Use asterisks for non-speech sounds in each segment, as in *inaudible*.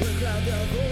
El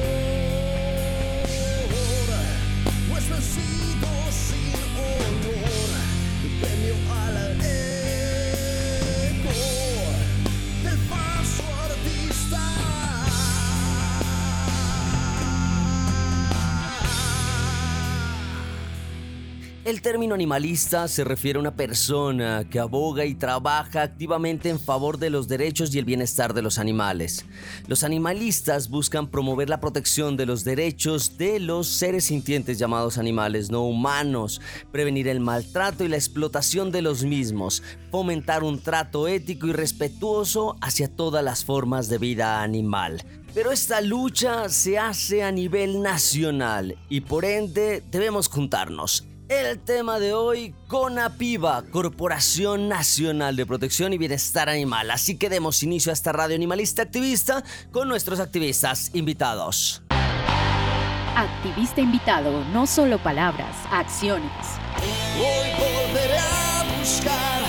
El término animalista se refiere a una persona que aboga y trabaja activamente en favor de los derechos y el bienestar de los animales. Los animalistas buscan promover la protección de los derechos de los seres sintientes llamados animales no humanos, prevenir el maltrato y la explotación de los mismos, fomentar un trato ético y respetuoso hacia todas las formas de vida animal. Pero esta lucha se hace a nivel nacional y por ende debemos juntarnos el tema de hoy, CONAPIVA, Corporación Nacional de Protección y Bienestar Animal. Así que demos inicio a esta radio animalista activista con nuestros activistas invitados. Activista invitado, no solo palabras, acciones. Hoy volveré a buscar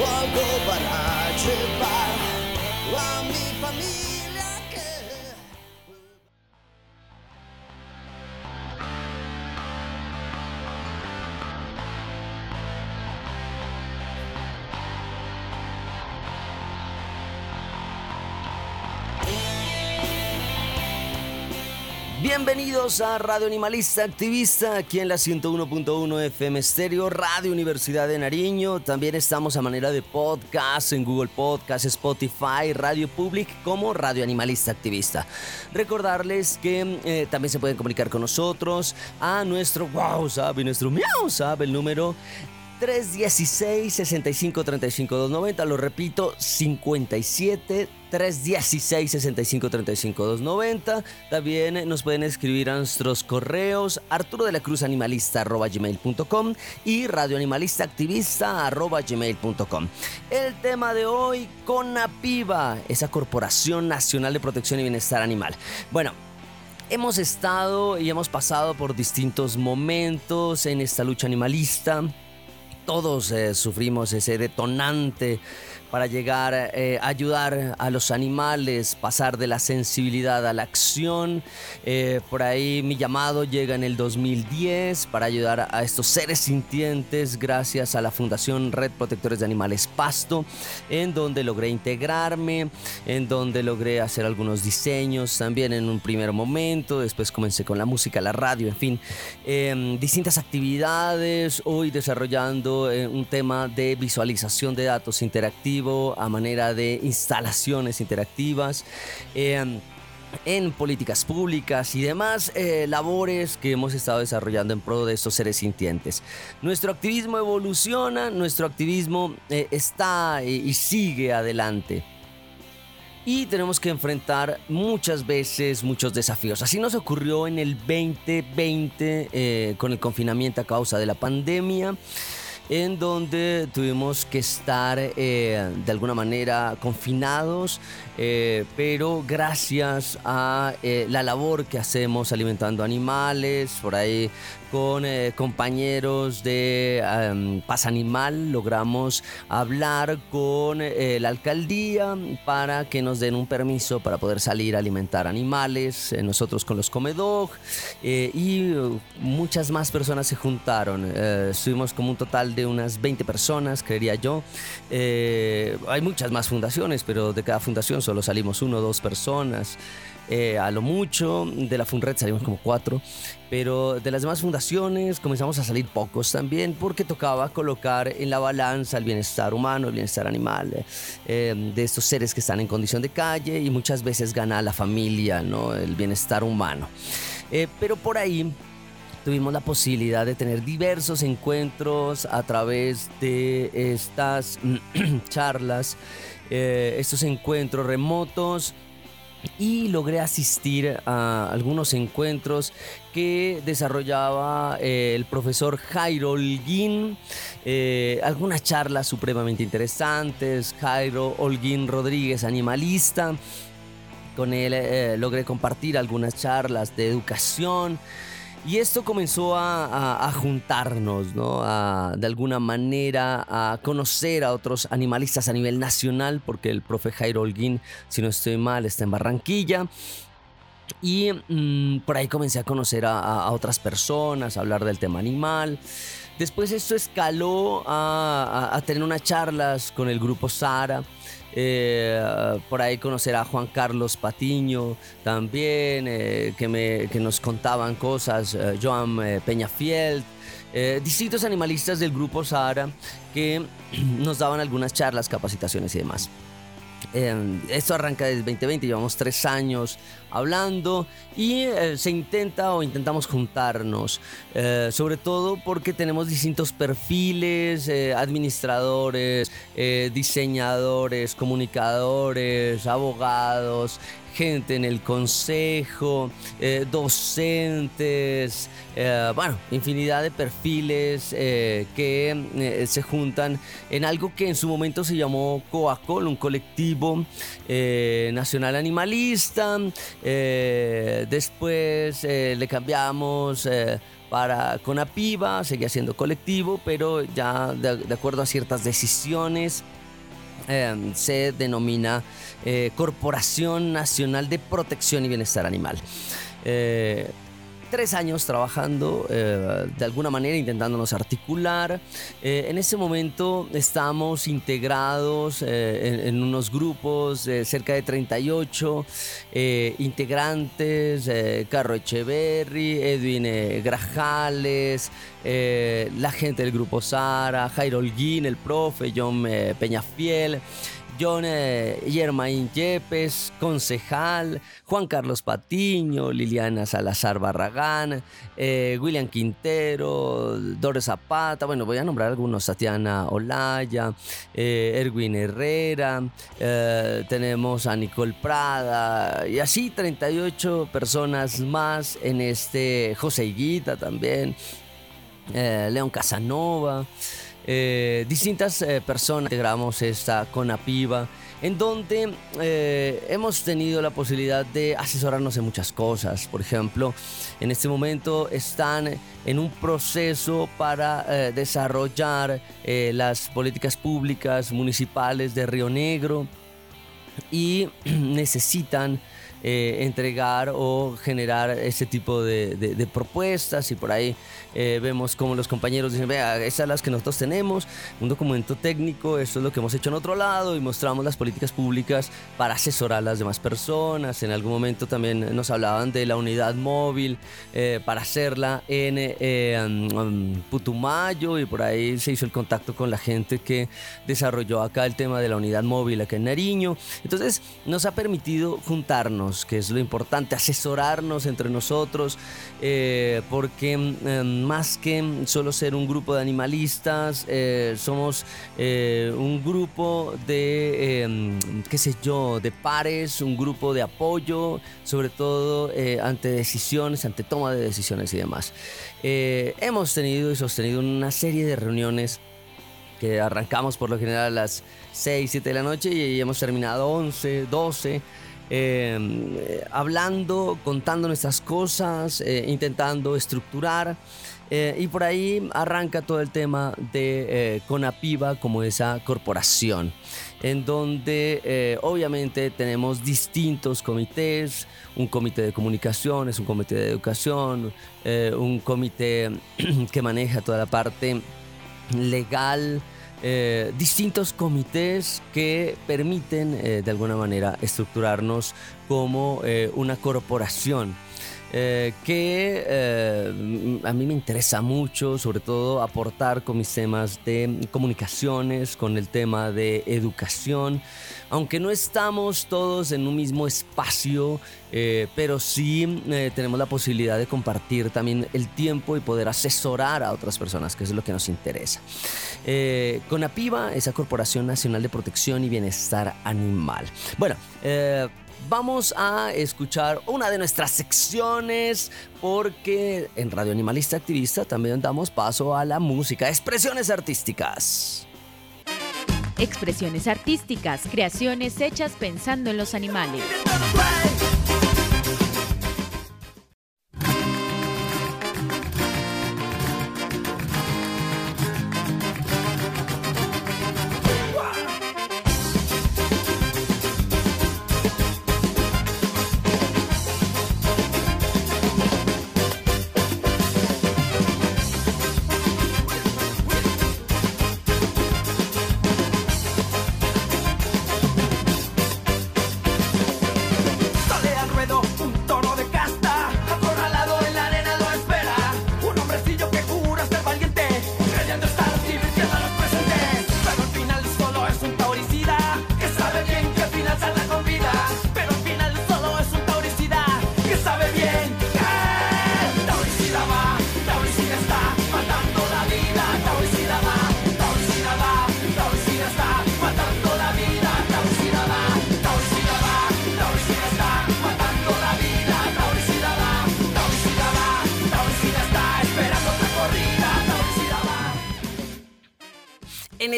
algo para llevar Bienvenidos a Radio Animalista Activista, aquí en la 101.1 FM Estéreo, Radio Universidad de Nariño. También estamos a manera de podcast en Google Podcast, Spotify, Radio Public como Radio Animalista Activista. Recordarles que eh, también se pueden comunicar con nosotros a nuestro wow, sabe, nuestro miau, sabe, el número 316 65 35 290, lo repito, 57 316 65 35 290. También nos pueden escribir a nuestros correos arturo de la cruz animalista gmail.com y radioanimalista activista gmail.com. El tema de hoy, CONAPIVA, esa Corporación Nacional de Protección y Bienestar Animal. Bueno, hemos estado y hemos pasado por distintos momentos en esta lucha animalista todos sufrimos ese detonante para llegar eh, a ayudar a los animales, pasar de la sensibilidad a la acción. Eh, por ahí mi llamado llega en el 2010 para ayudar a estos seres sintientes gracias a la Fundación Red Protectores de Animales Pasto, en donde logré integrarme, en donde logré hacer algunos diseños también en un primer momento, después comencé con la música, la radio, en fin, em, distintas actividades, hoy desarrollando eh, un tema de visualización de datos interactivos a manera de instalaciones interactivas. Em, en políticas públicas y demás eh, labores que hemos estado desarrollando en pro de estos seres sintientes. Nuestro activismo evoluciona, nuestro activismo eh, está y sigue adelante. Y tenemos que enfrentar muchas veces muchos desafíos. Así nos ocurrió en el 2020 eh, con el confinamiento a causa de la pandemia en donde tuvimos que estar eh, de alguna manera confinados, eh, pero gracias a eh, la labor que hacemos alimentando animales, por ahí con eh, compañeros de Paz Animal logramos hablar con eh, la alcaldía para que nos den un permiso para poder salir a alimentar animales, eh, nosotros con los Comedog y muchas más personas se juntaron. estuvimos como un total de unas 20 personas, creería yo. hay muchas más fundaciones, pero de cada fundación solo salimos uno o dos personas. A lo mucho, de la FUNRED salimos como cuatro pero de las demás fundaciones comenzamos a salir pocos también porque tocaba colocar en la balanza el bienestar humano, el bienestar animal, eh, de estos seres que están en condición de calle y muchas veces gana la familia, ¿no? el bienestar humano. Eh, pero por ahí tuvimos la posibilidad de tener diversos encuentros a través de estas *clears throat* charlas, eh, estos encuentros remotos y logré asistir a algunos encuentros que desarrollaba eh, el profesor Jairo Holguín, eh, algunas charlas supremamente interesantes, Jairo Holguín Rodríguez, animalista, con él eh, logré compartir algunas charlas de educación, y esto comenzó a, juntarnos, ¿no? de alguna manera a conocer a otros animalistas a nivel nacional, porque el profe Jairo Holguín, si no estoy mal, está en Barranquilla. Y mm, por ahí comencé a conocer a, otras personas, a hablar del tema animal. Después esto escaló a, a tener unas charlas con el grupo Sara. Eh, por ahí conocer a Juan Carlos Patiño también, eh, que, me, que, nos contaban cosas, eh, Joan Peñafiel, distintos animalistas del grupo Sahara que *clears throat* nos daban algunas charlas, capacitaciones y demás. Esto arranca desde 2020, llevamos tres años hablando y eh, se intenta o intentamos juntarnos, eh, sobre todo porque tenemos distintos perfiles, eh, administradores, diseñadores, comunicadores, abogados, gente en el consejo, docentes, bueno, infinidad de perfiles que se juntan en algo que en su momento se llamó Coacol, un colectivo nacional animalista. Eh, después eh, le cambiamos eh, para Conapiva, seguía siendo colectivo, pero ya de, acuerdo a ciertas decisiones se denomina Corporación Nacional de Protección y Bienestar Animal tres años trabajando eh, de alguna manera intentándonos articular. Eh, en ese momento estamos integrados eh, en, unos grupos cerca de 38 integrantes, Carro Echeverry, Edwin Grajales, la gente del grupo Sara, Jairo Holguín, el profe, John Peñafiel. John eh, Yermain Yepes, concejal, Juan Carlos Patiño, Liliana Salazar Barragán, eh, William Quintero, Dores Zapata, bueno, voy a nombrar algunos, Tatiana Olaya, eh, Erwin Herrera, tenemos a Nicole Prada, y así 38 personas más en este, José Higuita también, León Casanova. Eh, distintas eh, personas integramos esta Conapiva, en donde eh, hemos tenido la posibilidad de asesorarnos en muchas cosas. Por ejemplo, en este momento están en un proceso para desarrollar las políticas públicas municipales de Río Negro y *clears throat* necesitan entregar o generar ese tipo de, propuestas y por ahí eh, vemos como los compañeros dicen, vea, esas son las que nosotros tenemos, un documento técnico, esto es lo que hemos hecho en otro lado y mostramos las políticas públicas para asesorar a las demás personas. En algún momento también nos hablaban de la unidad móvil eh, para hacerla en eh, Putumayo y por ahí se hizo el contacto con la gente que desarrolló acá el tema de la unidad móvil acá en Nariño. Entonces nos ha permitido juntarnos, que es lo importante, asesorarnos entre nosotros, porque em, más que solo ser un grupo de animalistas, eh, somos eh, un grupo de, em, qué sé yo, de pares, un grupo de apoyo, sobre todo eh, ante decisiones, ante toma de decisiones y demás. hemos tenido y sostenido una serie de reuniones que arrancamos por lo general a las 6, 7 de la noche y hemos terminado 11, 12. Em, hablando, contando nuestras cosas, intentando estructurar. Eh, y por ahí arranca todo el tema de eh, Conapiva como esa corporación, en donde eh, obviamente tenemos distintos comités, un comité de comunicaciones, un comité de educación, un comité *clears throat* que maneja toda la parte legal, distintos comités que permiten de alguna manera estructurarnos como una corporación. Eh, que eh, a mí me interesa mucho, sobre todo aportar con mis temas de comunicaciones, con el tema de educación, aunque no estamos todos en un mismo espacio, eh, pero sí tenemos la posibilidad de compartir también el tiempo y poder asesorar a otras personas, que es lo que nos interesa. con APIVA, esa Corporación Nacional de Protección y Bienestar Animal. Bueno, vamos a escuchar una de nuestras secciones porque en Radio Animalista Activista también damos paso a la música, expresiones artísticas. Expresiones artísticas, creaciones hechas pensando en los animales.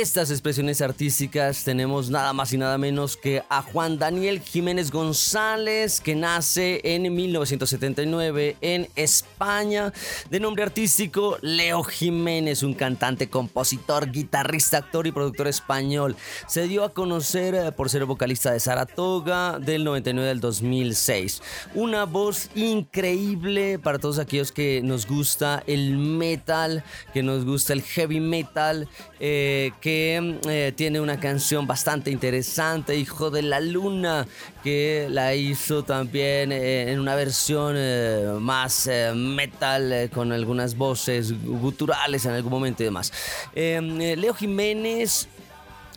Estas expresiones artísticas tenemos nada más y nada menos que a Juan Daniel Jiménez González, que nace en 1979 en España, de nombre artístico Leo Jiménez, un cantante, compositor, guitarrista, actor y productor español. Se dio a conocer eh, por ser vocalista de Saratoga del 99 al 2006. Una voz increíble para todos aquellos que nos gusta el metal, que nos gusta el heavy metal, eh, que eh, tiene una canción bastante interesante, Hijo de la Luna, que la hizo también eh, en una versión eh, más metal, con algunas voces guturales en algún momento y demás. Leo Jiménez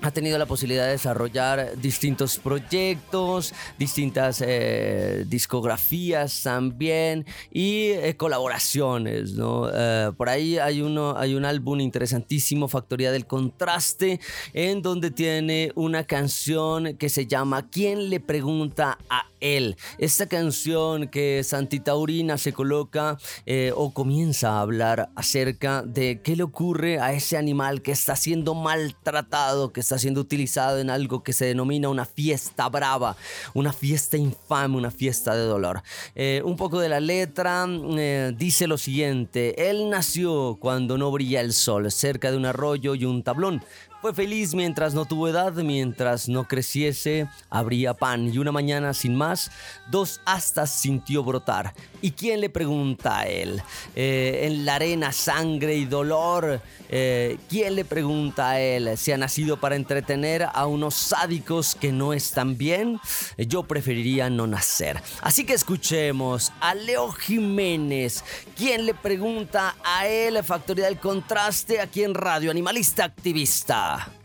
ha tenido la posibilidad de desarrollar distintos proyectos, distintas eh, discografías también y eh, colaboraciones, ¿no? Eh, por ahí hay, uno, hay un álbum interesantísimo, Factoría del Contraste, en donde tiene una canción que se llama ¿Quién le pregunta a él. Esta canción que Santi Taurina se coloca o comienza a hablar acerca de qué le ocurre a ese animal que está siendo maltratado, que está siendo utilizado en algo que se denomina una fiesta brava, una fiesta infame, una fiesta de dolor. Eh, un poco de la letra eh, dice lo siguiente, él nació cuando no brilla el sol, cerca de un arroyo y un tablón. Fue feliz mientras no tuvo edad, mientras no creciese, habría pan. Y una mañana sin más, dos astas sintió brotar. ¿Y quién le pregunta a él? Eh, en la arena, sangre y dolor. Eh, ¿Quién le pregunta a él? ¿Se ha nacido para entretener a unos sádicos que no están bien? Yo preferiría no nacer. Así que escuchemos a Leo Jiménez. ¿Quién le pregunta a él? Factoría del Contraste aquí en Radio Animalista Activista. Él nació cuando no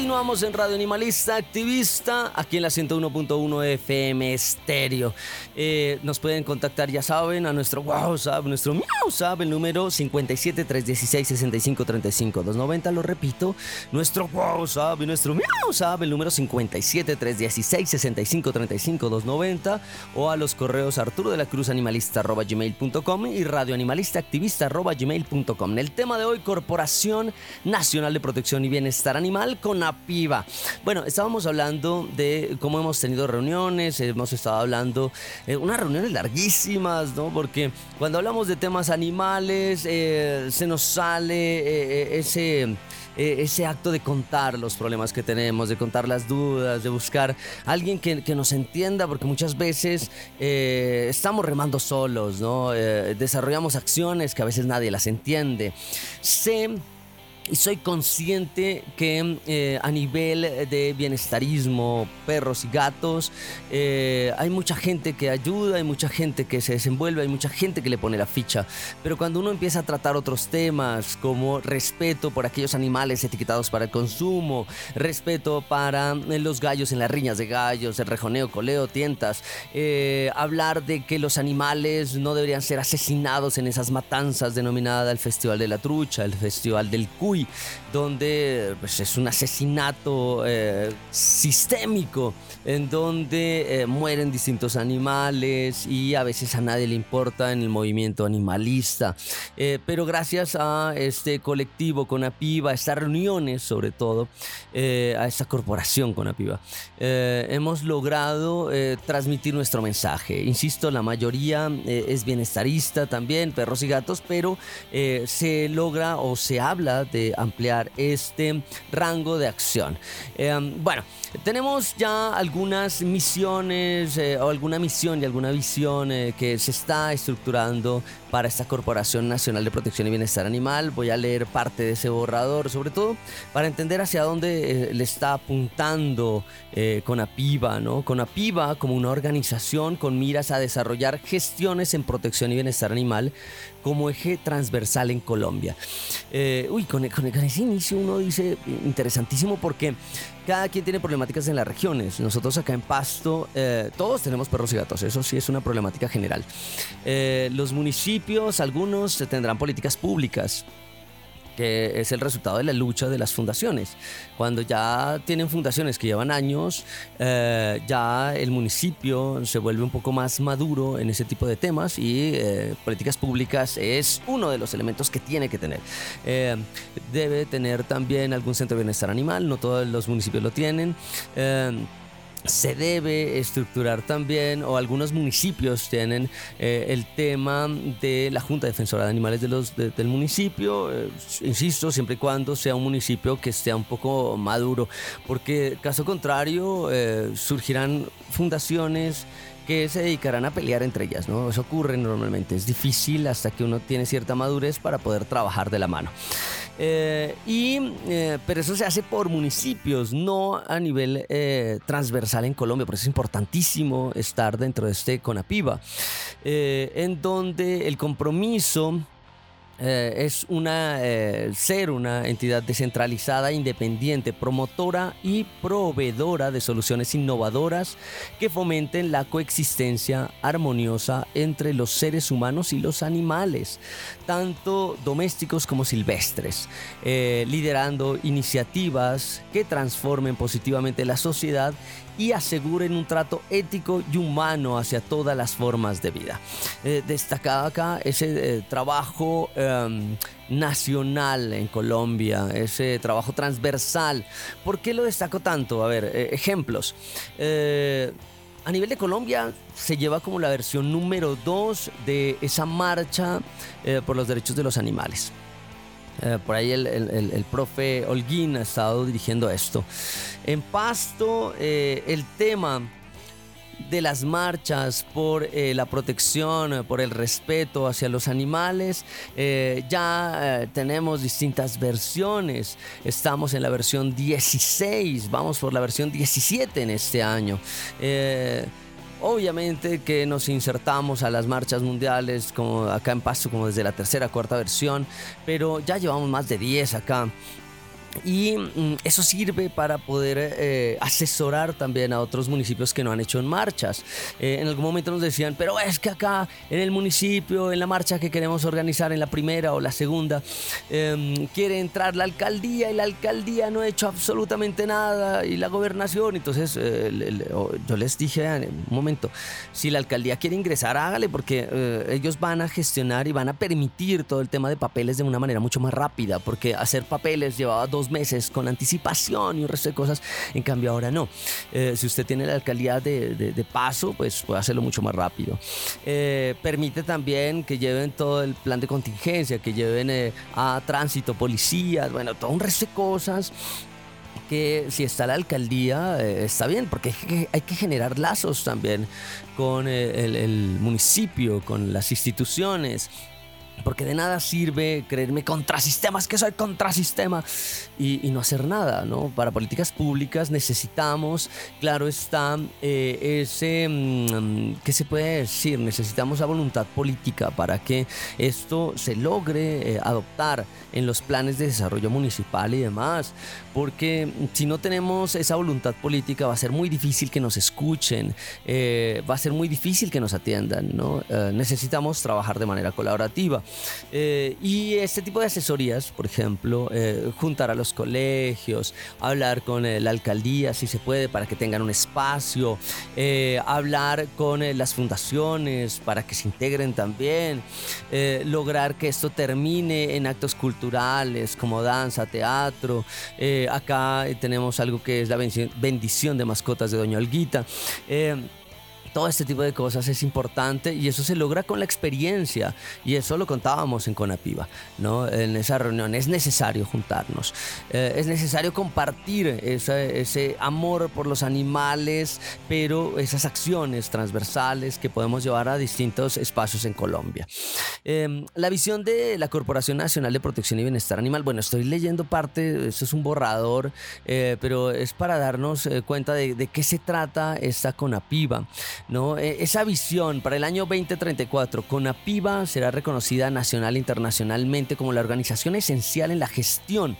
Continuamos en Radio Animalista Activista, aquí en la 101.1 FM Estéreo. Eh, nos pueden contactar, ya saben, a nuestro WhatsApp, nuestro WhatsApp, el número 57 316 65 35 290, lo repito, nuestro WhatsApp y nuestro WhatsApp, el número 57 316 65 35 290 o a los correos arturo de la cruz animalista arroba gmail.com y radioanimalista activista arroba gmail.com. El tema de hoy, Corporación Nacional de Protección y Bienestar Animal con APIVA. Bueno, estábamos hablando de cómo hemos tenido reuniones, hemos estado hablando, eh, unas reuniones larguísimas, ¿no? Porque cuando hablamos de temas animales, eh, se nos sale eh, ese eh, ese acto de contar los problemas que tenemos, de contar las dudas, de buscar a alguien que, nos entienda, porque muchas veces estamos remando solos, ¿no? Desarrollamos acciones que a veces nadie las entiende. Sé y soy consciente que eh, a nivel de bienestarismo, perros y gatos, eh, hay mucha gente que ayuda, hay mucha gente que se desenvuelve, hay mucha gente que le pone la ficha. Pero cuando uno empieza a tratar otros temas como respeto por aquellos animales etiquetados para el consumo, respeto para eh, los gallos en las riñas de gallos, el rejoneo, coleo, tientas, hablar de que los animales no deberían ser asesinados en esas matanzas denominadas el Festival de la Trucha, el Festival del Cuy, 음 donde pues, es un asesinato eh, sistémico en donde eh, mueren distintos animales y a veces a nadie le importa en el movimiento animalista. Eh, pero gracias a este colectivo con APIVA, a estas reuniones sobre todo, a esta corporación con APIVA, eh, hemos logrado transmitir nuestro mensaje. Insisto, la mayoría es bienestarista también, perros y gatos, pero se logra o se habla de ampliar este rango de acción. Eh, bueno, tenemos ya algunas misiones eh, o alguna misión y alguna visión eh, que se está estructurando para esta Corporación Nacional de Protección y Bienestar Animal. Voy a leer parte de ese borrador, sobre todo para entender hacia dónde eh, le está apuntando eh, Conapiva, ¿no? Conapiva como una organización con miras a desarrollar gestiones en protección y bienestar animal como eje transversal en Colombia. Eh, uy, con, ese inicio uno dice interesantísimo porque cada quien tiene problemáticas en las regiones. Nosotros acá en Pasto, eh, todos tenemos perros y gatos, eso sí es una problemática general. Eh, los municipios, algunos tendrán políticas públicas que es el resultado de la lucha de las fundaciones. Cuando ya tienen fundaciones que llevan años, eh, ya el municipio se vuelve un poco más maduro en ese tipo de temas y eh, políticas públicas es uno de los elementos que tiene que tener. Eh, debe tener también algún centro de bienestar animal, no todos los municipios lo tienen. Se debe estructurar también, o algunos municipios tienen eh, el tema de la Junta Defensora de Animales del municipio, eh, insisto, siempre y cuando sea un municipio que esté un poco maduro, porque caso contrario eh, surgirán fundaciones que se dedicarán a pelear entre ellas. Eso ocurre normalmente, es difícil hasta que uno tiene cierta madurez para poder trabajar de la mano. Eh, y, eh, pero eso se hace por municipios, no a nivel eh, transversal en Colombia, por eso es importantísimo estar dentro de este CONAPIVA, en donde el compromiso eh, es una eh, ser una entidad descentralizada, independiente, promotora y proveedora de soluciones innovadoras que fomenten la coexistencia armoniosa entre los seres humanos y los animales, tanto domésticos como silvestres, eh, liderando iniciativas que transformen positivamente la sociedad y aseguren un trato ético y humano hacia todas las formas de vida. Eh, destacaba acá ese eh, trabajo em, nacional en Colombia, ese trabajo transversal. ¿Por qué lo destaco tanto? A ver, eh, ejemplos. Eh, a nivel de Colombia se lleva como la versión número 2 de esa marcha por los derechos de los animales. Eh, por ahí el, el- el- profe Holguín ha estado dirigiendo esto. En Pasto, eh, el tema de las marchas por eh, la protección, por el respeto hacia los animales. Ya tenemos distintas versiones. Estamos en la versión 16, vamos por la versión 17 en este año. Obviamente que nos insertamos a las marchas mundiales, como acá en Pasto, como desde la tercera, cuarta versión, pero ya llevamos más de 10 acá. Y mm, eso sirve para poder eh, asesorar también a otros municipios que no han hecho marchas. Eh, en algún momento nos decían, pero es que acá en el municipio, en la marcha que queremos organizar en la primera o la segunda, em, quiere entrar la alcaldía y la alcaldía no ha hecho absolutamente nada y la gobernación. Entonces eh, yo les dije en un momento, si la alcaldía quiere ingresar, hágale porque ellos van a gestionar y van a permitir todo el tema de papeles de una manera mucho más rápida, porque hacer papeles llevaba dos meses con anticipación y un resto de cosas. En cambio, ahora no. Eh, si usted tiene la alcaldía de, paso, pues puede hacerlo mucho más rápido. Eh, permite también que lleven todo el plan de contingencia, que lleven eh, a tránsito, policías, bueno, todo un resto de cosas que si está la alcaldía está bien, porque hay que, generar lazos también con el, municipio, con las instituciones, porque de nada sirve creerme contrasistemas, que soy contrasistema, y, y no hacer nada, ¿no? Para políticas públicas necesitamos, claro está, eh, ese, mm, ¿qué se puede decir? Necesitamos la voluntad política para que esto se logre eh, adoptar en los planes de desarrollo municipal y demás, porque si no tenemos esa voluntad política va a ser muy difícil que nos escuchen, eh, va a ser muy difícil que nos atiendan, ¿no? necesitamos trabajar de manera colaborativa. Eh, y este tipo de asesorías, por ejemplo, eh, juntar a los colegios, hablar con eh, la alcaldía si se puede para que tengan un espacio, hablar con las fundaciones para que se integren también, lograr que esto termine en actos culturales como danza, teatro. acá tenemos algo que es la bendición de mascotas de Doña Olguita todo este tipo de cosas es importante y eso se logra con la experiencia y eso lo contábamos en Conapiva, ¿no? En esa reunión es necesario juntarnos, eh, es necesario compartir ese, amor por los animales, pero esas acciones transversales que podemos llevar a distintos espacios en Colombia. Em, la visión de la Corporación Nacional de Protección y Bienestar Animal, bueno, estoy leyendo parte, eso es un borrador, eh, pero es para darnos eh, cuenta de, de qué se trata esta Conapiva. ¿No? E, esa visión para el año 2034, CONAPIBA será reconocida nacional e internacionalmente como la organización esencial en la gestión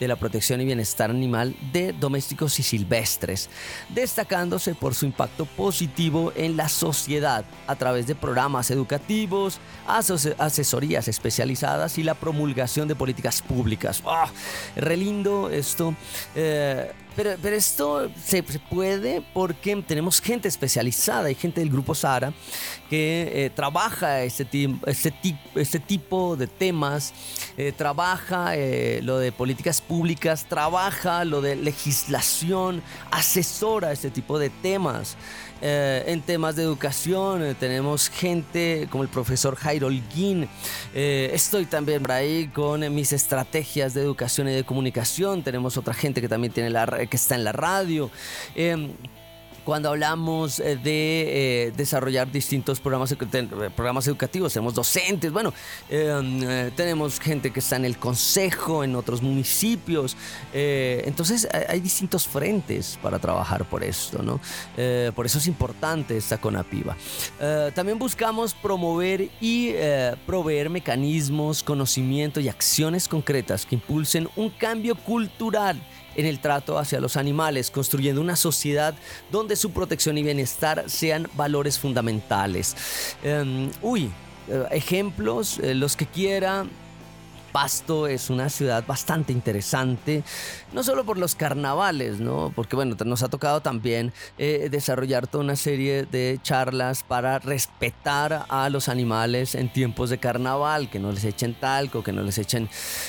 de la protección y bienestar animal de domésticos y silvestres, destacándose por su impacto positivo en la sociedad a través de programas educativos, asesorías especializadas y la promulgación de políticas públicas. ¡Oh! Re lindo esto. Eh, pero, esto se, puede porque tenemos gente especializada, hay gente del grupo Sara que eh, trabaja este, tipo de temas, eh, trabaja eh, lo de políticas públicas, trabaja lo de legislación, asesora este tipo de temas. En temas de educación tenemos gente como el profesor Jairo Holguín. Estoy también por ahí con mis estrategias de educación y de comunicación. Tenemos otra gente que también tiene la, que está en la radio. Cuando hablamos eh, de eh, desarrollar distintos programas, eh, programas educativos, tenemos docentes, bueno, em, tenemos gente que está en el consejo, en otros municipios, entonces hay, distintos frentes para trabajar por esto, ¿no? por eso es importante esta CONAPIVA. también buscamos promover y proveer mecanismos, conocimiento y acciones concretas que impulsen un cambio cultural en el trato hacia los animales, construyendo una sociedad donde su protección y bienestar sean valores fundamentales. Em, uy, eh, ejemplos, eh, los que quiera, Pasto es una ciudad bastante interesante, no solo por los carnavales, ¿no? Porque bueno, nos ha tocado también eh, desarrollar toda una serie de charlas para respetar a los animales en tiempos de carnaval, que no les echen talco, que no les echen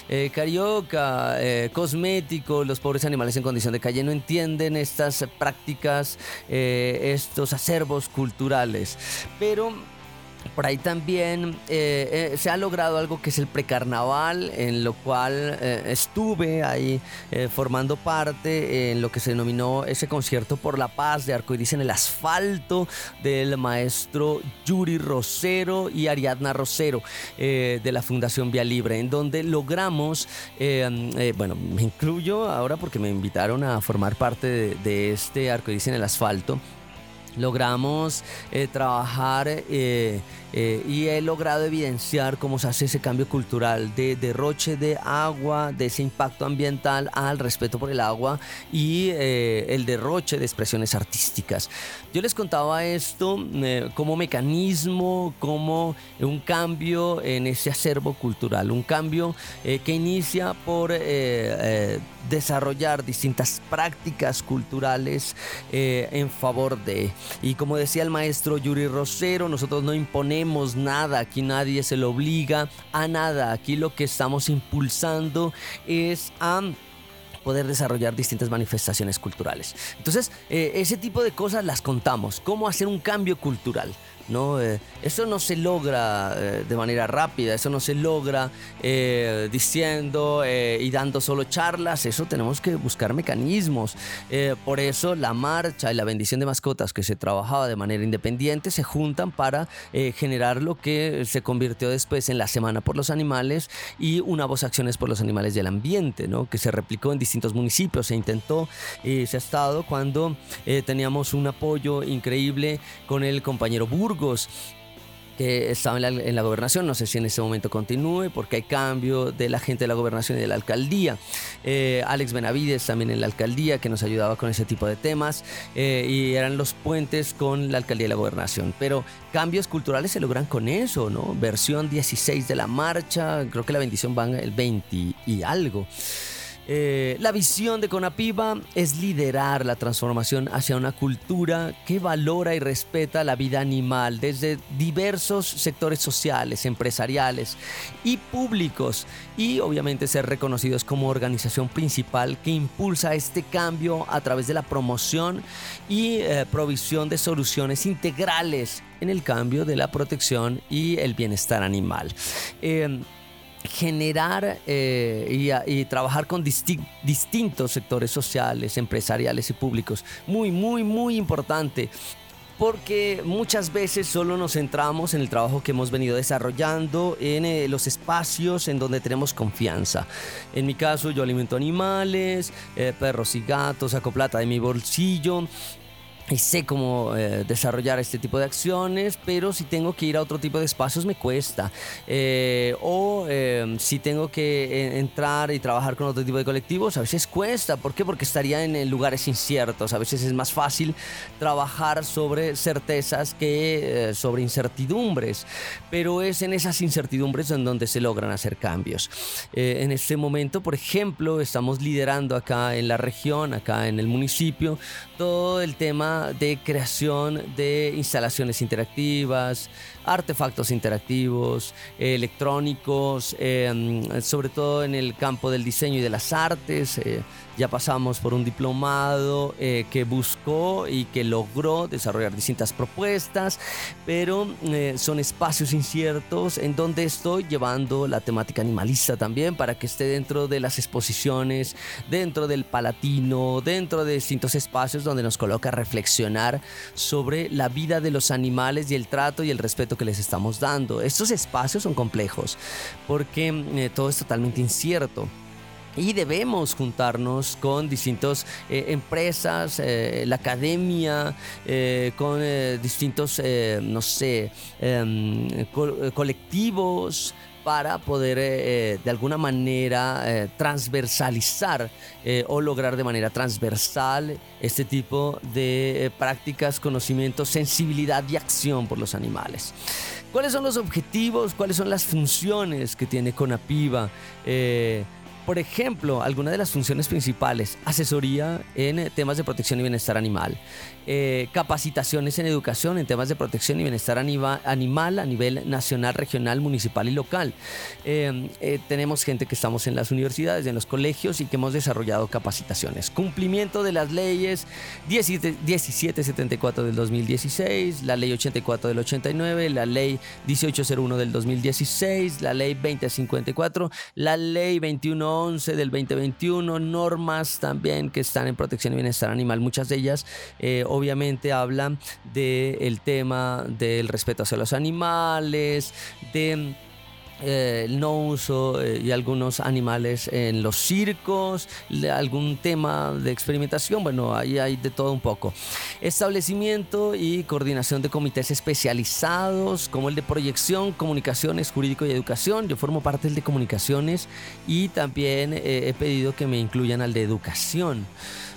eh, carioca, eh, cosmético, los pobres animales en condición de calle no entienden estas prácticas, estos acervos culturales. Pero por ahí también eh, eh, se ha logrado algo que es el precarnaval, en lo cual eh, estuve ahí formando parte en lo que se denominó ese concierto por la paz de Arcoiris en el asfalto del maestro Yuri Rosero y Ariadna Rosero de la Fundación Vía Libre, en donde logramos, bueno, me incluyo ahora porque me invitaron a formar parte de, de este Arcoiris en el asfalto logramos trabajar eh, y he logrado evidenciar cómo se hace ese cambio cultural de derroche de agua, de ese impacto ambiental al respeto por el agua y eh, el derroche de expresiones artísticas. Yo les contaba esto eh, como mecanismo, como un cambio en ese acervo cultural, un cambio que inicia por desarrollar distintas prácticas culturales en favor de. Y como decía el maestro Yuri Rosero, nosotros no imponemos nada, aquí nadie se lo obliga a nada, aquí lo que estamos impulsando es a poder desarrollar distintas manifestaciones culturales. Entonces, eh, ese tipo de cosas las contamos, cómo hacer un cambio cultural. ¿No? Eh, eso no se logra eh, de manera rápida, eso no se logra eh, diciendo y dando solo charlas, eso tenemos que buscar mecanismos. por eso la marcha y la bendición de mascotas que se trabajaba de manera independiente se juntan para generar lo que se convirtió después en la Semana por los Animales y una voz acciones por los animales del ambiente, ¿no? que se replicó en distintos municipios, se intentó y se ha estado cuando teníamos un apoyo increíble con el compañero Burgo que estaba en la, gobernación, no sé si en ese momento continúe porque hay cambio de la gente de la gobernación y de la alcaldía. Eh, Alex Benavides también en la alcaldía que nos ayudaba con ese tipo de temas eh, y eran los puentes con la alcaldía y la gobernación. Pero cambios culturales se logran con eso, ¿no? Versión 16 de la marcha, creo que la bendición va el 20 y algo. Eh, la visión de Conapiba es liderar la transformación hacia una cultura que valora y respeta la vida animal desde diversos sectores sociales, empresariales y públicos y obviamente ser reconocidos como organización principal que impulsa este cambio a través de la promoción y eh, provisión de soluciones integrales en el cambio de la protección y el bienestar animal. Eh, generar eh, y, trabajar con distintos sectores sociales, empresariales y públicos. Muy, muy, muy importante. Porque muchas veces solo nos centramos en el trabajo que hemos venido desarrollando en eh, los espacios en donde tenemos confianza. En mi caso, yo alimento animales, eh, perros y gatos, saco plata de mi bolsillo y sé cómo eh, desarrollar este tipo de acciones, pero si tengo que ir a otro tipo de espacios me cuesta. Eh, o em, si tengo que eh, entrar y trabajar con otro tipo de colectivos, a veces cuesta. ¿Por qué? Porque estaría en lugares inciertos. A veces es más fácil trabajar sobre certezas que sobre incertidumbres. Pero es en esas incertidumbres en donde se logran hacer cambios. en este momento, por ejemplo, estamos liderando acá en la región, acá en el municipio, todo el tema de creación de instalaciones interactivas, artefactos interactivos, electrónicos, em, sobre todo en el campo del diseño y de las artes. Ya pasamos por un diplomado eh, que buscó y que logró desarrollar distintas propuestas, pero eh, son espacios inciertos en donde estoy llevando la temática animalista también para que esté dentro de las exposiciones, dentro del palatino, dentro de distintos espacios donde nos coloca reflexionar sobre la vida de los animales y el trato y el respeto que les estamos dando. Estos espacios son complejos porque eh, todo es totalmente incierto y debemos juntarnos con distintas eh, empresas, eh, la academia, con distintos, no sé, em, colectivos, para poder eh, eh, de alguna manera eh, transversalizar o lograr de manera transversal este tipo de prácticas, conocimientos, sensibilidad y acción por los animales. ¿Cuáles son los objetivos? ¿Cuáles son las funciones que tiene Conapiva? Por ejemplo, algunas de las funciones principales, asesoría en temas de protección y bienestar animal, eh, capacitaciones en educación en temas de protección y bienestar animal a nivel nacional, regional, municipal y local. Eh, eh, tenemos gente que estamos en las universidades, en los colegios y que hemos desarrollado capacitaciones. Cumplimiento de las leyes 1774 del 2016, la ley 84 del 89, la ley 1801 del 2016, la ley 2054, la ley 2111 del 2021, normas también que están en protección y bienestar animal, muchas de ellas obviamente habla del tema del respeto hacia los animales, de eh, no uso eh, y algunos animales en los circos, algún tema de experimentación, bueno, ahí hay de todo un poco. Establecimiento y coordinación de comités especializados como el de proyección, comunicaciones, jurídico y educación. Yo formo parte del de comunicaciones y también eh, he pedido que me incluyan al de educación.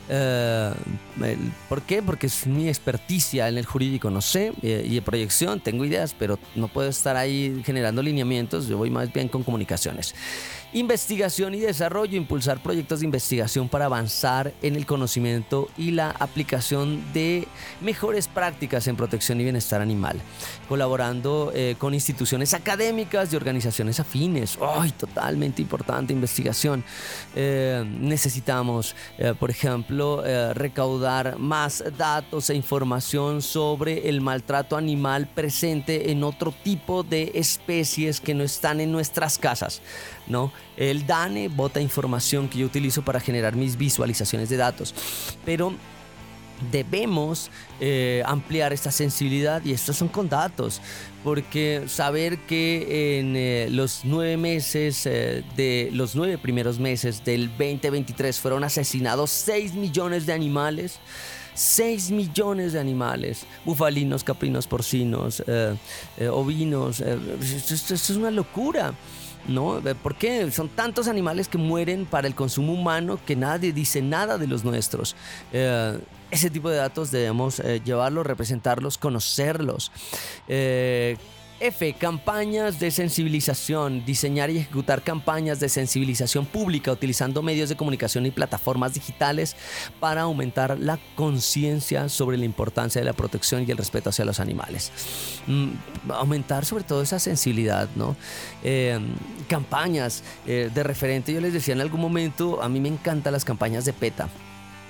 Eh, ¿Por qué? Porque es mi experticia en el jurídico, no sé, eh, y de proyección, tengo ideas, pero no puedo estar ahí generando lineamientos, yo voy más bien con comunicaciones. Investigación y desarrollo, impulsar proyectos de investigación para avanzar en el conocimiento y la aplicación de mejores prácticas en protección y bienestar animal, colaborando eh, con instituciones académicas y organizaciones afines. ¡Ay, totalmente importante investigación! Eh, necesitamos, eh, por ejemplo, recaudar más datos e información sobre el maltrato animal presente en otro tipo de especies que no están en nuestras casas. ¿No? El DANE bota información que yo utilizo para generar mis visualizaciones de datos, pero debemos eh, ampliar esta sensibilidad y estos son con datos, porque saber que en eh, los nueve meses, eh, de los nueve primeros meses del 2023 fueron asesinados 6 millones de animales. 6 millones de animales, bufalinos, caprinos, porcinos, ovinos. esto, es una locura. ¿No? ¿Por qué? Son tantos animales que mueren para el consumo humano que nadie dice nada de los nuestros. Eh, ese tipo de datos debemos eh, llevarlos, representarlos, conocerlos. Eh, F. Campañas de sensibilización. Diseñar y ejecutar campañas de sensibilización pública utilizando medios de comunicación y plataformas digitales para aumentar la conciencia sobre la importancia de la protección y el respeto hacia los animales. Mm, aumentar sobre todo esa sensibilidad, ¿no? Eh, campañas eh, de referente. Yo les decía en algún momento, a mí me encantan las campañas de PETA.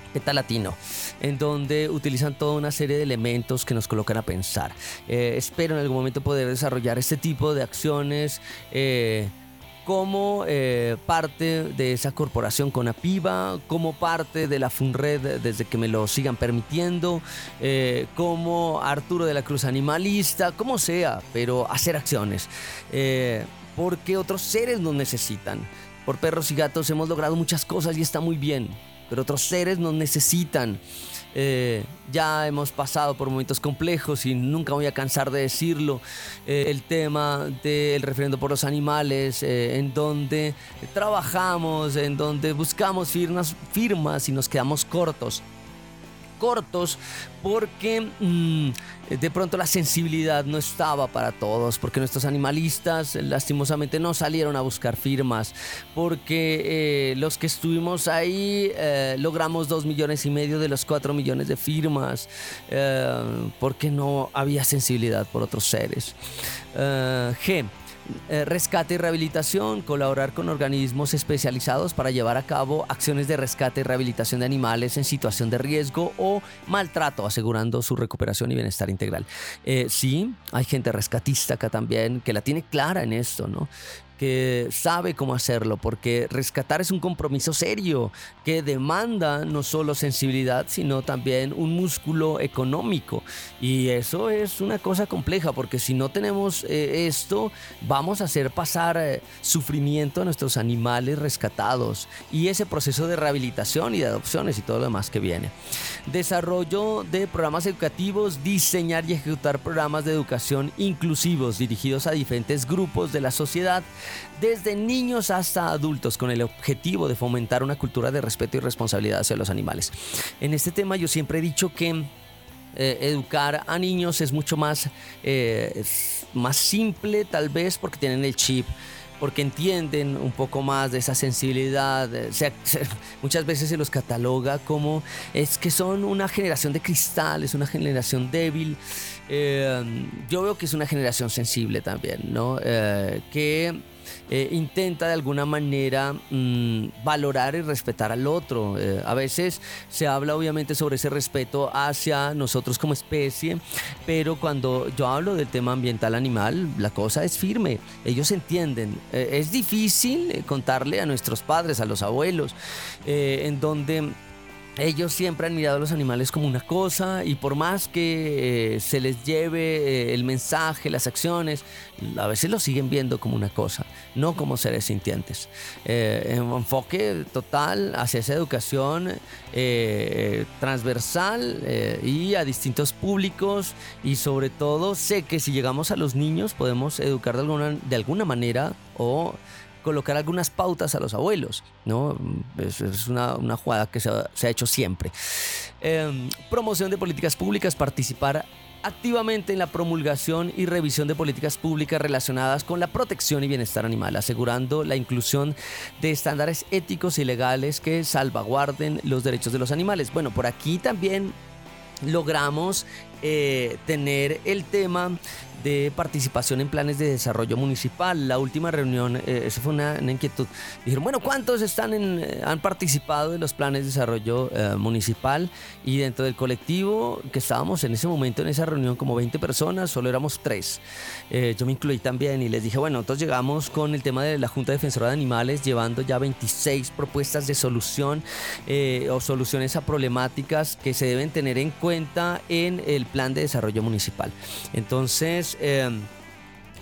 PETA Latino, en donde utilizan toda una serie de elementos que nos colocan a pensar. Eh, espero en algún momento poder desarrollar este tipo de acciones. Eh, como eh, parte de esa corporación con APIVA, como parte de la FUNRED desde que me lo sigan permitiendo, como Arturo de la Cruz Animalista, como sea, pero hacer acciones, porque otros seres nos necesitan. Por perros y gatos hemos logrado muchas cosas y está muy bien, pero otros seres nos necesitan. Eh, ya hemos pasado por momentos complejos y nunca voy a cansar de decirlo. Eh, el tema del referendo por los animales, eh, en donde trabajamos, en donde buscamos firmas, firmas y nos quedamos cortos cortos porque mm, de pronto la sensibilidad no estaba para todos, porque nuestros animalistas lastimosamente no salieron a buscar firmas, porque eh, los que estuvimos ahí eh, logramos dos millones y medio de los cuatro millones de firmas, eh, porque no había sensibilidad por otros seres. G. Eh, rescate y rehabilitación, colaborar con organismos especializados para llevar a cabo acciones de rescate y rehabilitación de animales en situación de riesgo o maltrato, asegurando su recuperación y bienestar integral. Eh, sí, hay gente rescatista acá también que la tiene clara en esto, ¿no? Que sabe cómo hacerlo, porque rescatar es un compromiso serio que demanda no solo sensibilidad, sino también un músculo económico. Y eso es una cosa compleja, porque si no tenemos eh, esto, vamos a hacer pasar eh, sufrimiento a nuestros animales rescatados y ese proceso de rehabilitación y de adopciones y todo lo demás que viene. Desarrollo de programas educativos, diseñar y ejecutar programas de educación inclusivos dirigidos a diferentes grupos de la sociedad desde niños hasta adultos con el objetivo de fomentar una cultura de respeto y responsabilidad hacia los animales. En este tema yo siempre he dicho que eh, educar a niños es mucho más, eh, más simple tal vez porque tienen el chip porque entienden un poco más de esa sensibilidad. muchas veces se los cataloga como es que son una generación de cristal, es una generación débil. Eh, yo veo que es una generación sensible también, ¿no? Eh, que eh, intenta de alguna manera mm, valorar y respetar al otro. Eh, a veces se habla obviamente sobre ese respeto hacia nosotros como especie, pero cuando yo hablo del tema ambiental animal, la cosa es firme. Ellos entienden. Eh, es difícil contarle a nuestros padres, a los abuelos, en donde ellos siempre han mirado a los animales como una cosa y por más que eh, se les lleve eh, el mensaje, las acciones, a veces lo siguen viendo como una cosa, no como seres sintientes. Eh, enfoque total hacia esa educación transversal y a distintos públicos y sobre todo sé que si llegamos a los niños podemos educar de alguna manera o colocar algunas pautas a los abuelos, ¿no? Es, una, jugada que se ha, hecho siempre. Em, promoción de políticas públicas, participar activamente en la promulgación y revisión de políticas públicas relacionadas con la protección y bienestar animal, asegurando la inclusión de estándares éticos y legales que salvaguarden los derechos de los animales. Bueno, por aquí también logramos eh, tener el tema de participación en planes de desarrollo municipal. La última reunión, eh, esa fue una, inquietud. Dijeron, bueno, ¿cuántos están en, eh, han participado en los planes de desarrollo eh, municipal? Y dentro del colectivo que estábamos en ese momento, en esa reunión, como 20 personas, solo éramos tres. yo me incluí también y les dije, bueno, entonces llegamos con el tema de la Junta Defensora de Animales, llevando ya 26 propuestas de solución o soluciones a problemáticas que se deben tener en cuenta en el plan de desarrollo municipal. Entonces, is um,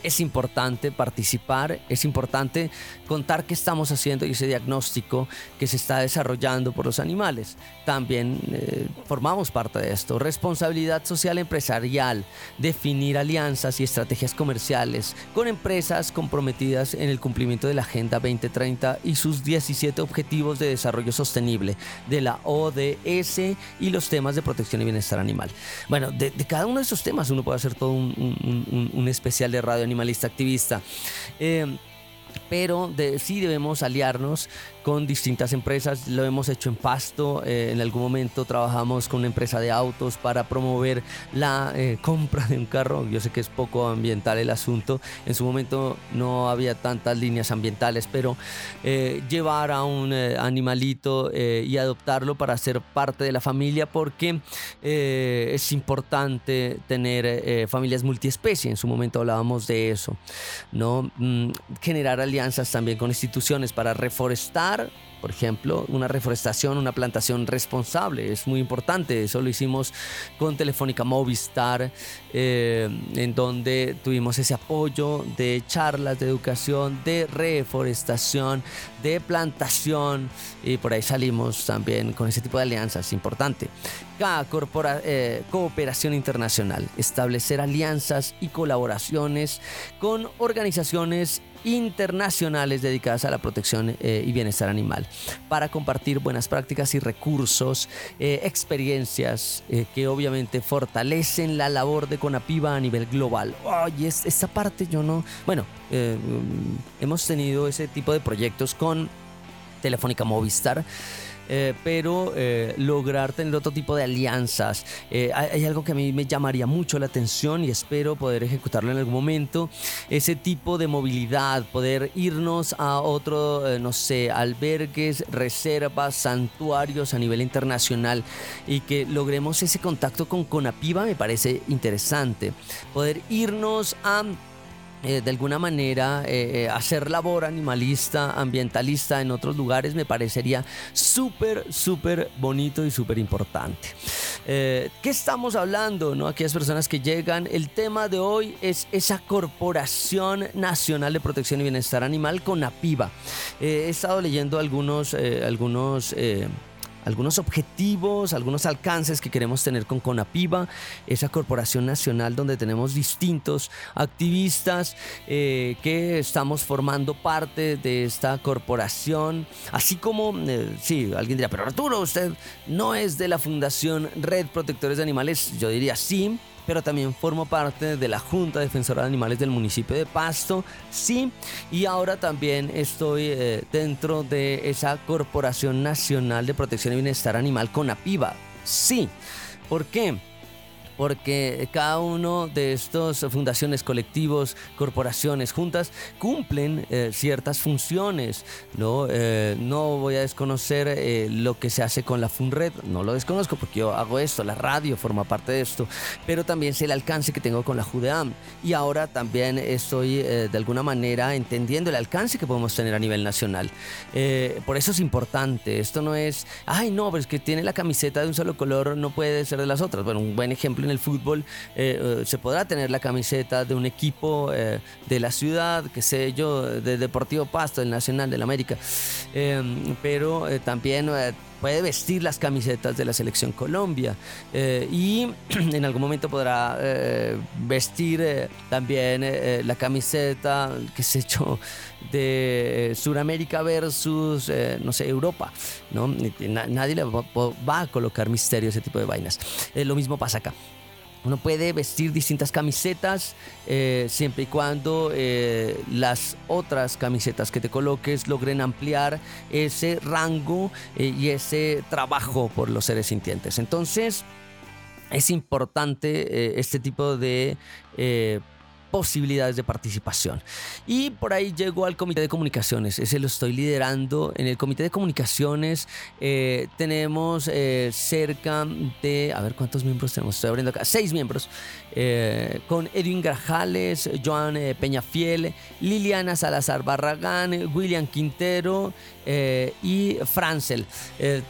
es importante participar, es importante contar qué estamos haciendo y ese diagnóstico que se está desarrollando por los animales. También eh, formamos parte de esto. Responsabilidad social empresarial, definir alianzas y estrategias comerciales con empresas comprometidas en el cumplimiento de la Agenda 2030 y sus 17 Objetivos de Desarrollo Sostenible de la ODS y los temas de protección y bienestar animal. Bueno, de, cada uno de esos temas uno puede hacer todo un, un especial de radio animalista activista. Eh, pero de, sí debemos aliarnos con distintas empresas. Lo hemos hecho en Pasto. Eh, en algún momento trabajamos con una empresa de autos para promover la eh, compra de un carro. Yo sé que es poco ambiental el asunto. En su momento no había tantas líneas ambientales, pero eh, llevar a un animalito y adoptarlo para ser parte de la familia porque es importante tener familias multiespecie. En su momento hablábamos de eso. ¿no? Mm, generar alianzas también con instituciones para reforestar por ejemplo, una reforestación, una plantación responsable. Es muy importante. Eso lo hicimos con Telefónica Movistar, eh, en donde tuvimos ese apoyo de charlas de educación, de reforestación, de plantación. Y por ahí salimos también con ese tipo de alianzas. Importante. Corpora, eh, cooperación internacional. Establecer alianzas y colaboraciones con organizaciones internacionales dedicadas a la protección eh, y bienestar animal, para compartir buenas prácticas y recursos, eh, experiencias eh, que obviamente fortalecen la labor de Conapiva a nivel global. Oye, esta parte yo no... Bueno, mm, hemos tenido ese tipo de proyectos con Telefónica Movistar. Eh, pero eh, lograr tener otro tipo de alianzas. Eh, hay, algo que a mí me llamaría mucho la atención y espero poder ejecutarlo en algún momento. Ese tipo de movilidad, poder irnos a otro, no sé, albergues, reservas, santuarios a nivel internacional y que logremos ese contacto con Conapiva me parece interesante. Poder irnos a eh, de alguna manera eh, eh, hacer labor animalista, ambientalista en otros lugares me parecería súper, súper bonito y súper importante. ¿Qué estamos hablando? ¿no? Aquellas personas que llegan, el tema de hoy es esa Corporación Nacional de Protección y Bienestar Animal con APIVA. he estado leyendo algunos, algunos algunos objetivos, algunos alcances que queremos tener con Conapiva, esa corporación nacional donde tenemos distintos activistas eh, que estamos formando parte de esta corporación, así como, eh, sí, alguien dirá, pero Arturo, usted no es de la Fundación Red Protectores de Animales, yo diría sí, pero también formo parte de la Junta Defensora de Animales del municipio de Pasto, sí, y ahora también estoy eh, dentro de esa Corporación Nacional de Protección y Bienestar Animal con APIVA, sí. ¿Por qué? Porque cada uno de estos fundaciones, colectivos, corporaciones, juntas, cumplen eh, ciertas funciones. ¿no? Eh, no voy a desconocer eh, lo que se hace con la FUNRED, no lo desconozco porque yo hago esto, la radio forma parte de esto, pero también sé el alcance que tengo con la JUDEAM y ahora también estoy de alguna manera entendiendo el alcance que podemos tener a nivel nacional. por eso es importante, esto no es, ay no, pero es que tiene la camiseta de un solo color, no puede ser de las otras. Bueno, un buen ejemplo en el fútbol eh, eh, se podrá tener la camiseta de un equipo eh, de la ciudad, que sé yo, de Deportivo Pasto, del Nacional del América, pero también puede vestir las camisetas de la selección Colombia y *clears throat* en algún momento podrá vestir también la camiseta, qué sé yo, de Sudamérica versus, no sé, Europa, ¿no? nadie le va, a colocar misterio a ese tipo de vainas. lo mismo pasa acá. Uno puede vestir distintas camisetas eh, siempre y cuando eh, las otras camisetas que te coloques logren ampliar ese rango eh, y ese trabajo por los seres sintientes. Entonces, es importante este tipo de posibilidades de participación. Y por ahí llego al comité de comunicaciones, ese lo estoy liderando. En el comité de comunicaciones eh, tenemos eh, cerca de, a ver cuántos miembros tenemos, estoy abriendo acá, seis miembros, eh, con Edwin Grajales, Joan Peñafiel, Liliana Salazar Barragán, William Quintero y Francel.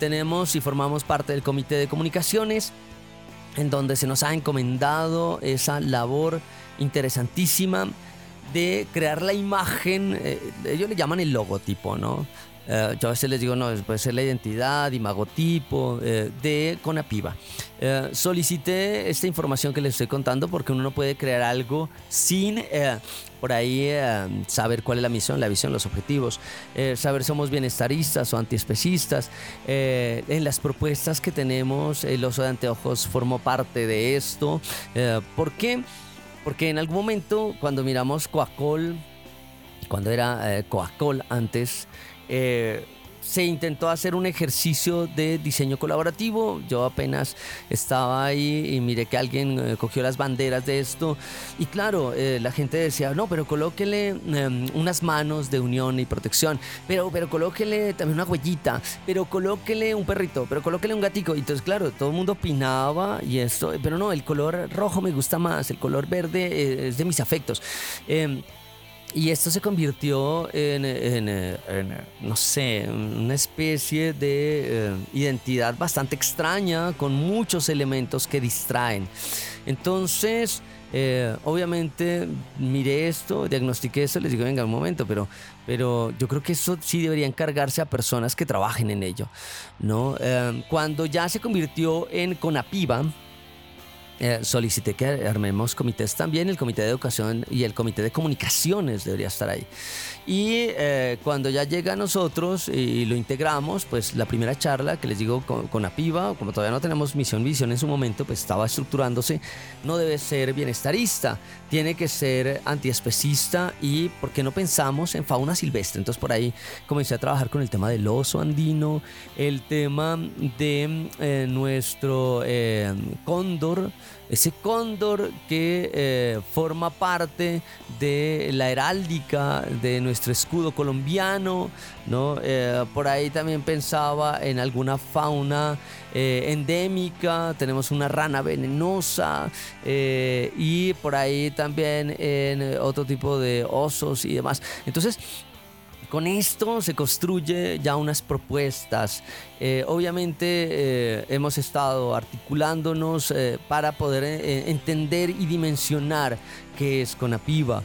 tenemos y formamos parte del comité de comunicaciones en donde se nos ha encomendado esa labor interesantísima de crear la imagen, eh, ellos le llaman el logotipo, ¿no? Eh, yo a veces les digo, no, puede ser la identidad, imagotipo eh, de Conapiva. solicité esta información que les estoy contando porque uno no puede crear algo sin por ahí saber cuál es la misión, la visión, los objetivos, saber si somos bienestaristas o antiespecistas. en las propuestas que tenemos, el oso de anteojos formó parte de esto. ¿Por qué? En algún momento, cuando miramos Coacol, cuando era eh, Coacol antes, eh, se intentó hacer un ejercicio de diseño colaborativo. Yo apenas estaba ahí y miré que alguien eh, cogió las banderas de esto. Y claro, eh, la gente decía, no, pero colóquele em, unas manos de unión y protección, pero, pero colóquele también una huellita, pero colóquele un perrito, pero colóquele un gatico. Y entonces, claro, todo el mundo opinaba y esto, pero no, el color rojo me gusta más, el color verde eh, es de mis afectos. Y esto se convirtió en, no sé, una especie de eh, identidad bastante extraña con muchos elementos que distraen. Entonces, eh, obviamente miré esto, diagnostiqué esto, les digo, venga, un momento, pero, pero yo creo que eso sí debería encargarse a personas que trabajen en ello. ¿no? Eh, cuando ya se convirtió en Conapiva, eh, solicité que armemos comités también, el comité de educación y el comité de comunicaciones debería estar ahí. Y eh, cuando ya llega a nosotros y lo integramos, pues la primera charla que les digo con, con APIVA, como todavía no tenemos misión, visión en su momento, pues estaba estructurándose, no debe ser bienestarista, tiene que ser antiespecista y por qué no pensamos en fauna silvestre. Entonces por ahí comencé a trabajar con el tema del oso andino, el tema de eh, nuestro cóndor, ese cóndor que eh, forma parte de la heráldica de nuestro escudo colombiano, ¿no? Eh, por ahí también pensaba en alguna fauna eh, endémica, tenemos una rana venenosa y por ahí también en otro tipo de osos y demás. Entonces, con esto se construye ya unas propuestas. Eh, obviamente eh, hemos estado articulándonos eh, para poder entender y dimensionar qué es Conapiva,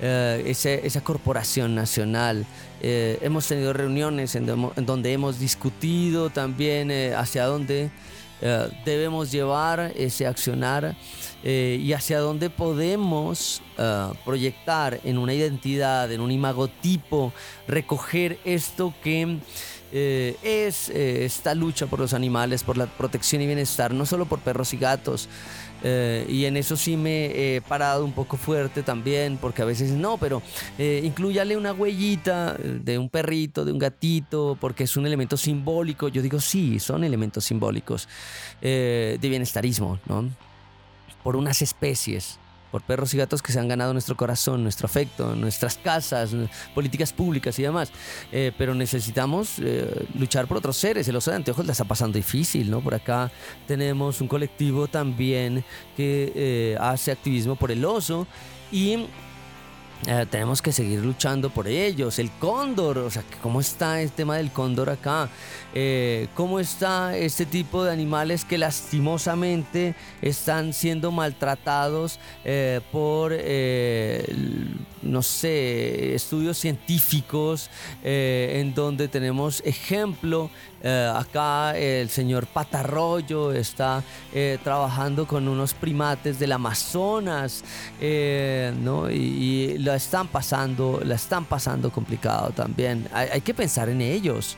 esa corporación nacional. hemos tenido reuniones en, donde hemos discutido también hacia dónde debemos llevar ese accionar y hacia dónde podemos proyectar en una identidad, en un imagotipo, recoger esto que eh, es eh, esta lucha por los animales, por la protección y bienestar, no solo por perros y gatos. Eh, y en eso sí me he parado un poco fuerte también, porque a veces no, pero incluyale una huellita de un perrito, de un gatito, porque es un elemento simbólico. Yo digo, sí, son elementos simbólicos de bienestarismo, ¿no? Por unas especies por perros y gatos que se han ganado nuestro corazón, nuestro afecto, nuestras casas, políticas públicas y demás. Eh, pero necesitamos eh, luchar por otros seres. El oso de anteojos la está pasando difícil, ¿no? Por acá tenemos un colectivo también que eh, hace activismo por el oso y eh, tenemos que seguir luchando por ellos. El cóndor, o sea, ¿cómo está el tema del cóndor acá? Eh, ¿Cómo está este tipo de animales que lastimosamente están siendo maltratados eh, por, no sé, estudios científicos en donde tenemos ejemplo eh, acá el señor Patarroyo está eh, trabajando con unos primates del Amazonas, eh, ¿no? Y, la están pasando, la están pasando complicado también. Hay, que pensar en ellos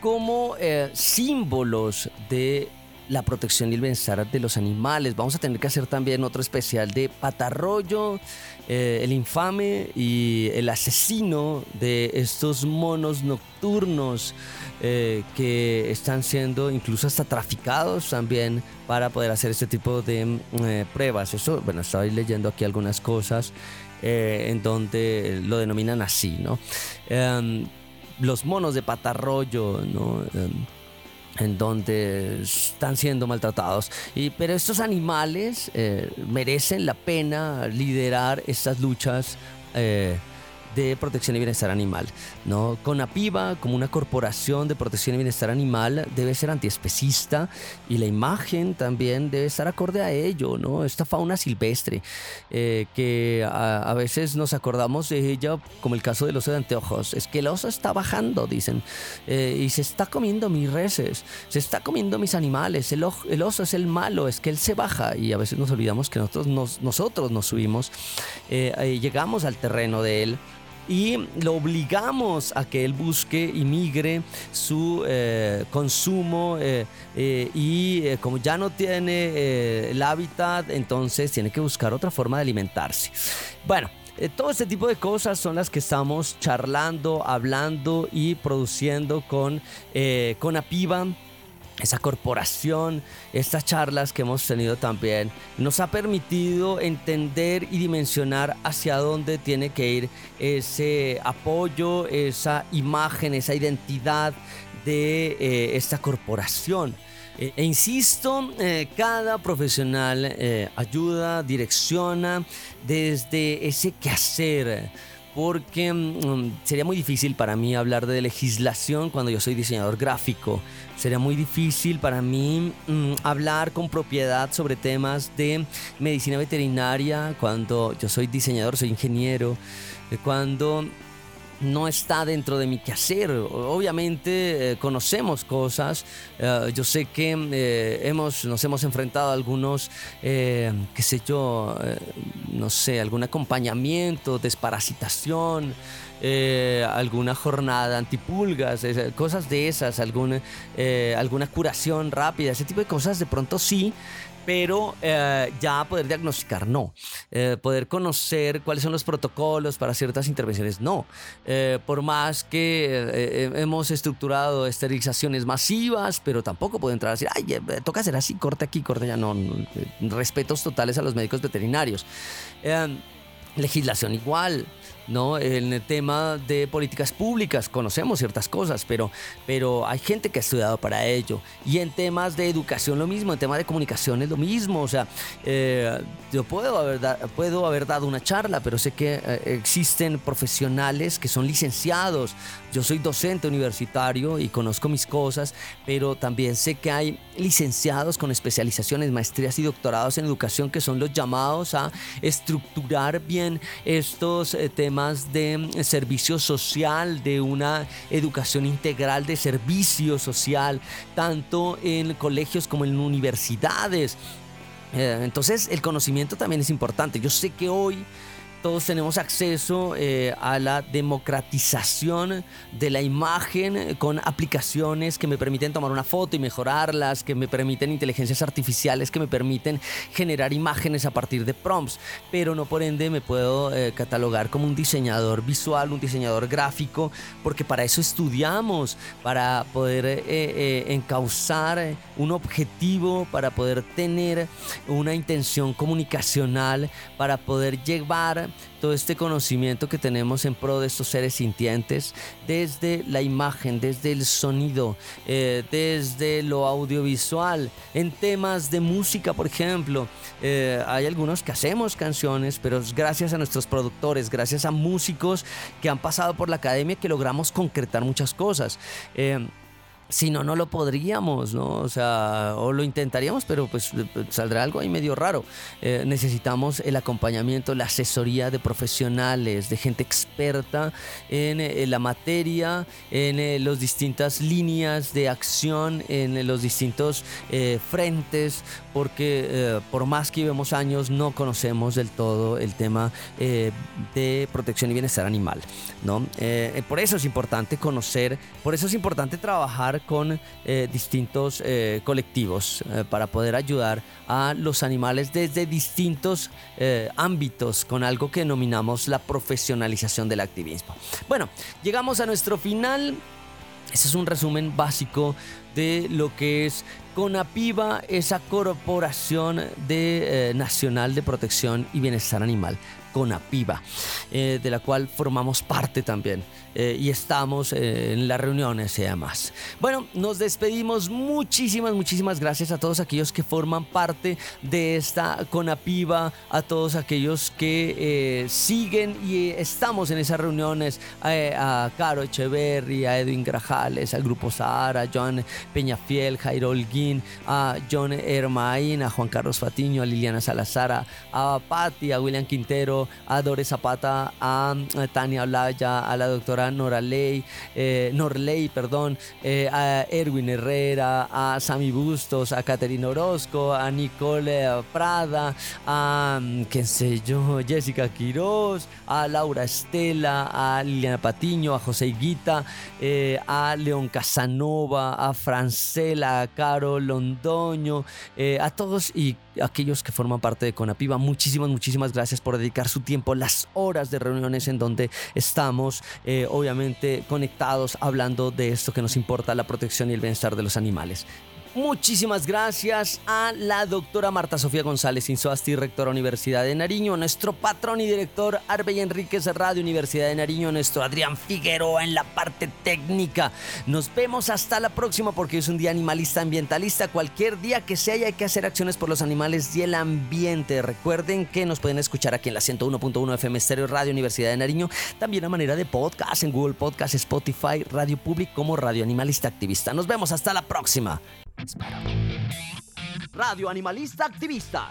como símbolos de la protección y el bienestar de los animales. Vamos a tener que hacer también otro especial de Patarroyo, el infame y el asesino de estos monos nocturnos eh, que están siendo incluso hasta traficados también para poder hacer este tipo de mm, eh, pruebas. Eso, bueno, estoy leyendo aquí algunas cosas eh, en donde lo denominan así, ¿no? Em, los monos de patarroyo, ¿no? Em, en donde están siendo maltratados. Y, pero estos animales merecen la pena liderar estas luchas de protección y bienestar animal. ¿no? Conapiva, como una corporación de protección y bienestar animal, debe ser antiespecista y la imagen también debe estar acorde a ello. ¿no? Esta fauna silvestre, eh, que a, veces nos acordamos de ella, como el caso del oso de anteojos, es que el oso está bajando, dicen, eh, y se está comiendo mis reses, se está comiendo mis animales, el, el, oso es el malo, es que él se baja y a veces nos olvidamos que nosotros nos, nosotros nos subimos, eh, llegamos al terreno de él y lo obligamos a que él busque y migre su eh, consumo eh, eh, y como ya no tiene el hábitat, entonces tiene que buscar otra forma de alimentarse. Bueno. todo este tipo de cosas son las que estamos charlando, hablando y produciendo con, con Apiva esa corporación, estas charlas que hemos tenido también, nos ha permitido entender y dimensionar hacia dónde tiene que ir ese apoyo, esa imagen, esa identidad de eh, esta corporación. Eh, e insisto, eh, cada profesional ayuda, direcciona desde ese quehacer porque mm, sería muy difícil para mí hablar de legislación cuando yo soy diseñador gráfico. Sería muy difícil para mí mm, hablar con propiedad sobre temas de medicina veterinaria cuando yo soy diseñador, soy ingeniero, eh, cuando no está dentro de mi quehacer. Obviamente eh, conocemos cosas. Eh, yo sé que eh, hemos, nos hemos enfrentado a algunos, qué sé yo, no sé, algún acompañamiento, desparasitación. alguna jornada antipulgas, cosas de esas, alguna, alguna curación rápida, ese tipo de cosas de pronto sí, pero eh, ya poder diagnosticar no. Eh, poder conocer cuáles son los protocolos para ciertas intervenciones no. Eh, por más que hemos estructurado esterilizaciones masivas, pero tampoco puedo entrar a decir, ay, toca hacer así, corte aquí, corte ya. No, respetos totales a los médicos veterinarios. legislación igual. ¿No? En el tema de políticas públicas conocemos ciertas cosas, pero, pero hay gente que ha estudiado para ello. Y en temas de educación lo mismo, en temas de comunicación es lo mismo. O sea, eh, yo puedo haber, puedo haber dado una charla, pero sé que eh, existen profesionales que son licenciados. Yo soy docente universitario y conozco mis cosas, pero también sé que hay licenciados con especializaciones, maestrías y doctorados en educación que son los llamados a estructurar bien estos eh, temas de mm, servicio social, de una educación integral de servicio social, tanto en colegios como en universidades. Eh, entonces el conocimiento también es importante. Yo sé que hoy todos tenemos acceso eh, a la democratización de la imagen con aplicaciones que me permiten tomar una foto y mejorarlas, que me permiten inteligencias artificiales, que me permiten generar imágenes a partir de prompts, pero no por ende me puedo eh, catalogar como un diseñador visual, un diseñador gráfico, porque para eso estudiamos, para poder eh, encauzar un objetivo, para poder tener una intención comunicacional, para poder llevar todo este conocimiento que tenemos en pro de estos seres sintientes, desde la imagen, desde el sonido, eh, desde lo audiovisual, en temas de música, por ejemplo. Eh, hay algunos que hacemos canciones, pero gracias a nuestros productores, gracias a músicos que han pasado por la academia que logramos concretar muchas cosas. Eh, si no, no lo podríamos, ¿no? O sea, o lo intentaríamos, pero pues saldrá algo ahí medio raro. Eh, necesitamos el acompañamiento, la asesoría de profesionales, de gente experta en, eh, la materia, en eh, las distintas líneas de acción, en los distintos frentes, porque por más que llevemos años, no conocemos del todo el tema de protección y bienestar animal, ¿no? por eso es importante conocer, por eso es importante trabajar con eh, distintos eh, colectivos eh, para poder ayudar a los animales desde distintos ámbitos con algo que denominamos la profesionalización del activismo. Bueno, llegamos a nuestro final. Ese es un resumen básico de lo que es CONAPIVA, esa corporación de, nacional de protección y bienestar animal. CONAPIVA, de la cual formamos parte también. Eh, y estamos eh, en las reuniones y demás. Bueno, nos despedimos. Muchísimas, muchísimas gracias a todos aquellos que forman parte de esta Conapiva, a todos aquellos que eh, siguen y estamos en esas reuniones, a, Caro Echeverry, a Edwin Grajales, al Grupo Sahara, a Joan Peñafiel, Jairo Holguín, a John Hermain, a Juan Carlos Fatiño, a Liliana Salazar, a Patti, a William Quintero, a Dore Zapata, a Tania Olaya, a la doctora Noraley, eh, Norley, perdón, eh, a Erwin Herrera, a Sami Bustos, a Caterina Orozco, a Nicole Prada, a, qué sé yo, Jessica Quiroz, a Laura Estela, a Liliana Patiño, a José Guita, eh, a León Casanova, a Francela, a Caro Londoño, a todos y aquellos que forman parte de Conapiva, muchísimas, muchísimas gracias por dedicar su tiempo, las horas de reuniones en donde estamos, eh, obviamente, conectados hablando de esto que nos importa, la protección y el bienestar de los animales. Muchísimas gracias a la doctora Marta Sofía González Insoasti, rectora Universidad de Nariño, nuestro patrón y director Arbey Enríquez Radio Universidad de Nariño, nuestro Adrián Figueroa en la parte técnica. Nos vemos hasta la próxima porque es un día animalista ambientalista. Cualquier día que se haya que hacer acciones por los animales y el ambiente. Recuerden que nos pueden escuchar aquí en la 101.1 FM Stereo Radio Universidad de Nariño, también a manera de podcast en Google Podcast, Spotify, Radio Public como Radio Animalista Activista. Nos vemos hasta la próxima. Radio Animalista Activista.